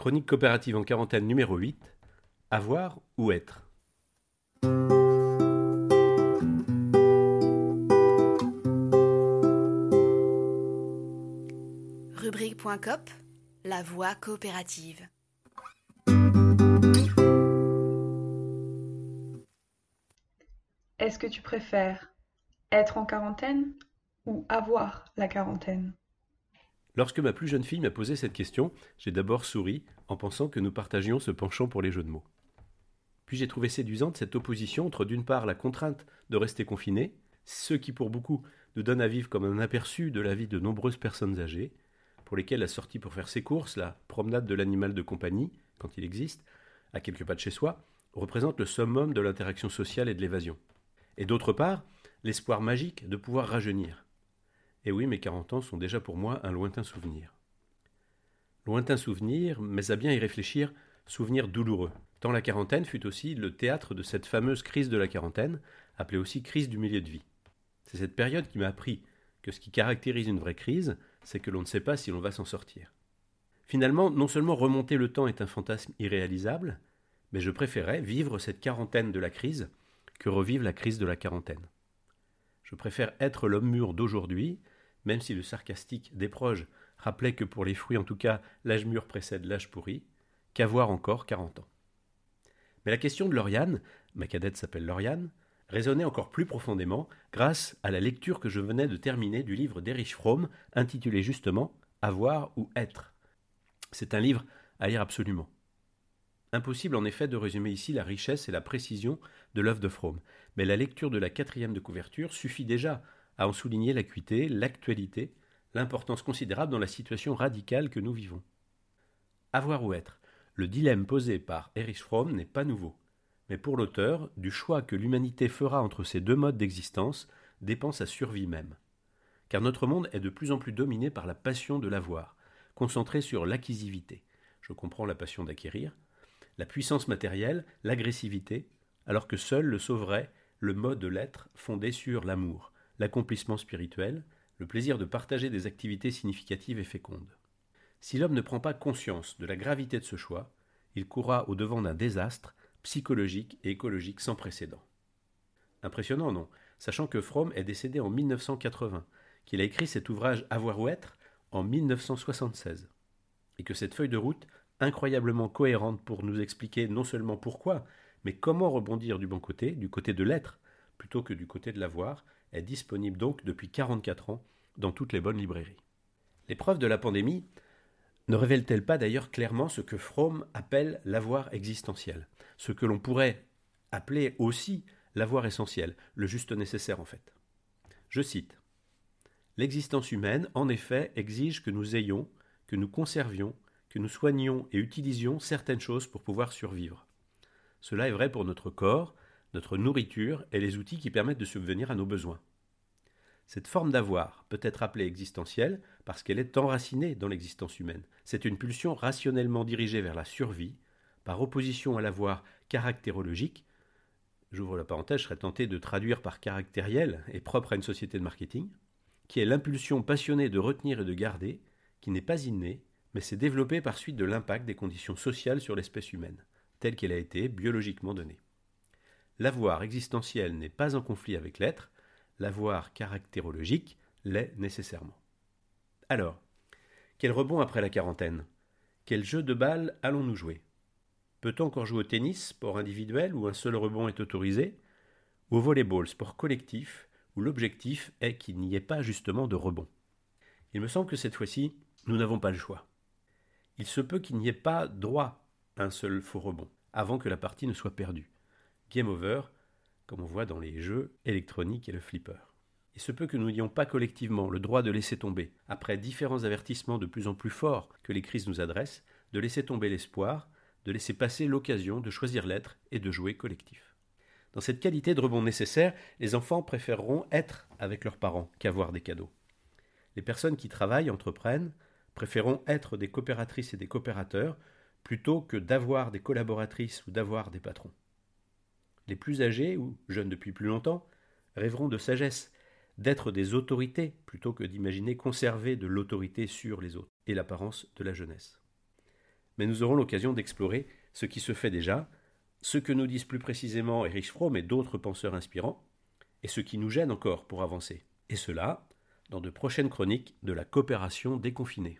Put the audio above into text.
Chronique coopérative en quarantaine numéro 8. Avoir ou être? Rubrique.cop La voie coopérative. Est-ce que tu préfères être en quarantaine ou avoir la quarantaine? Lorsque ma plus jeune fille m'a posé cette question, j'ai d'abord souri en pensant que nous partagions ce penchant pour les jeux de mots. Puis j'ai trouvé séduisante cette opposition entre d'une part la contrainte de rester confiné, ce qui pour beaucoup nous donne à vivre comme un aperçu de la vie de nombreuses personnes âgées, pour lesquelles la sortie pour faire ses courses, la promenade de l'animal de compagnie, quand il existe, à quelques pas de chez soi, représente le summum de l'interaction sociale et de l'évasion. Et d'autre part, l'espoir magique de pouvoir rajeunir, et oui, mes quarante ans sont déjà pour moi un lointain souvenir. Lointain souvenir, mais à bien y réfléchir, souvenir douloureux, tant la quarantaine fut aussi le théâtre de cette fameuse crise de la quarantaine, appelée aussi crise du milieu de vie. C'est cette période qui m'a appris que ce qui caractérise une vraie crise, c'est que l'on ne sait pas si l'on va s'en sortir. Finalement, non seulement remonter le temps est un fantasme irréalisable, mais je préférais vivre cette quarantaine de la crise que revivre la crise de la quarantaine. Je préfère être l'homme mûr d'aujourd'hui même si le sarcastique des proches rappelait que pour les fruits en tout cas l'âge mûr précède l'âge pourri, qu'avoir encore quarante ans. Mais la question de Lauriane, ma cadette s'appelle Lauriane, résonnait encore plus profondément grâce à la lecture que je venais de terminer du livre d'Erich Fromm intitulé justement Avoir ou être. C'est un livre à lire absolument. Impossible en effet de résumer ici la richesse et la précision de l'œuvre de Fromm, mais la lecture de la quatrième de couverture suffit déjà à en souligner l'acuité, l'actualité, l'importance considérable dans la situation radicale que nous vivons. Avoir ou être, le dilemme posé par Erich Fromm n'est pas nouveau, mais pour l'auteur, du choix que l'humanité fera entre ces deux modes d'existence dépend sa survie même. Car notre monde est de plus en plus dominé par la passion de l'avoir, concentrée sur l'acquisivité. Je comprends la passion d'acquérir, la puissance matérielle, l'agressivité, alors que seul le sauverait le mode de l'être fondé sur l'amour, l'accomplissement spirituel, le plaisir de partager des activités significatives et fécondes. Si l'homme ne prend pas conscience de la gravité de ce choix, il courra au devant d'un désastre psychologique et écologique sans précédent. Impressionnant, non, sachant que Fromm est décédé en 1980, qu'il a écrit cet ouvrage Avoir ou être en 1976, et que cette feuille de route, incroyablement cohérente pour nous expliquer non seulement pourquoi, mais comment rebondir du bon côté, du côté de l'être, plutôt que du côté de l'avoir, est disponible donc depuis 44 ans dans toutes les bonnes librairies. L'épreuve de la pandémie ne révèle-t-elle pas d'ailleurs clairement ce que Fromm appelle l'avoir existentiel, ce que l'on pourrait appeler aussi l'avoir essentiel, le juste nécessaire en fait Je cite L'existence humaine, en effet, exige que nous ayons, que nous conservions, que nous soignions et utilisions certaines choses pour pouvoir survivre. Cela est vrai pour notre corps, notre nourriture et les outils qui permettent de subvenir à nos besoins. Cette forme d'avoir peut être appelée existentielle parce qu'elle est enracinée dans l'existence humaine. C'est une pulsion rationnellement dirigée vers la survie, par opposition à l'avoir caractérologique. J'ouvre la parenthèse, je serais tenté de traduire par caractériel et propre à une société de marketing, qui est l'impulsion passionnée de retenir et de garder, qui n'est pas innée, mais s'est développée par suite de l'impact des conditions sociales sur l'espèce humaine, telle qu'elle a été biologiquement donnée. L'avoir existentiel n'est pas en conflit avec l'être, l'avoir caractérologique l'est nécessairement. Alors, quel rebond après la quarantaine? Quel jeu de balle allons-nous jouer? Peut-on encore jouer au tennis, sport individuel où un seul rebond est autorisé? Ou au volleyball, sport collectif où l'objectif est qu'il n'y ait pas justement de rebond? Il me semble que cette fois-ci, nous n'avons pas le choix. Il se peut qu'il n'y ait pas droit à un seul faux rebond avant que la partie ne soit perdue game over, comme on voit dans les jeux électroniques et le flipper. Il se peut que nous n'ayons pas collectivement le droit de laisser tomber, après différents avertissements de plus en plus forts que les crises nous adressent, de laisser tomber l'espoir, de laisser passer l'occasion de choisir l'être et de jouer collectif. Dans cette qualité de rebond nécessaire, les enfants préféreront être avec leurs parents qu'avoir des cadeaux. Les personnes qui travaillent, entreprennent, préféreront être des coopératrices et des coopérateurs plutôt que d'avoir des collaboratrices ou d'avoir des patrons. Les plus âgés, ou jeunes depuis plus longtemps, rêveront de sagesse, d'être des autorités plutôt que d'imaginer conserver de l'autorité sur les autres et l'apparence de la jeunesse. mais nous aurons l'occasion d'explorer ce qui se fait déjà, ce que nous disent plus précisément Erich Fromm et d'autres penseurs inspirants, et ce qui nous gêne encore pour avancer. Et cela dans de prochaines chroniques de la coopération déconfinée.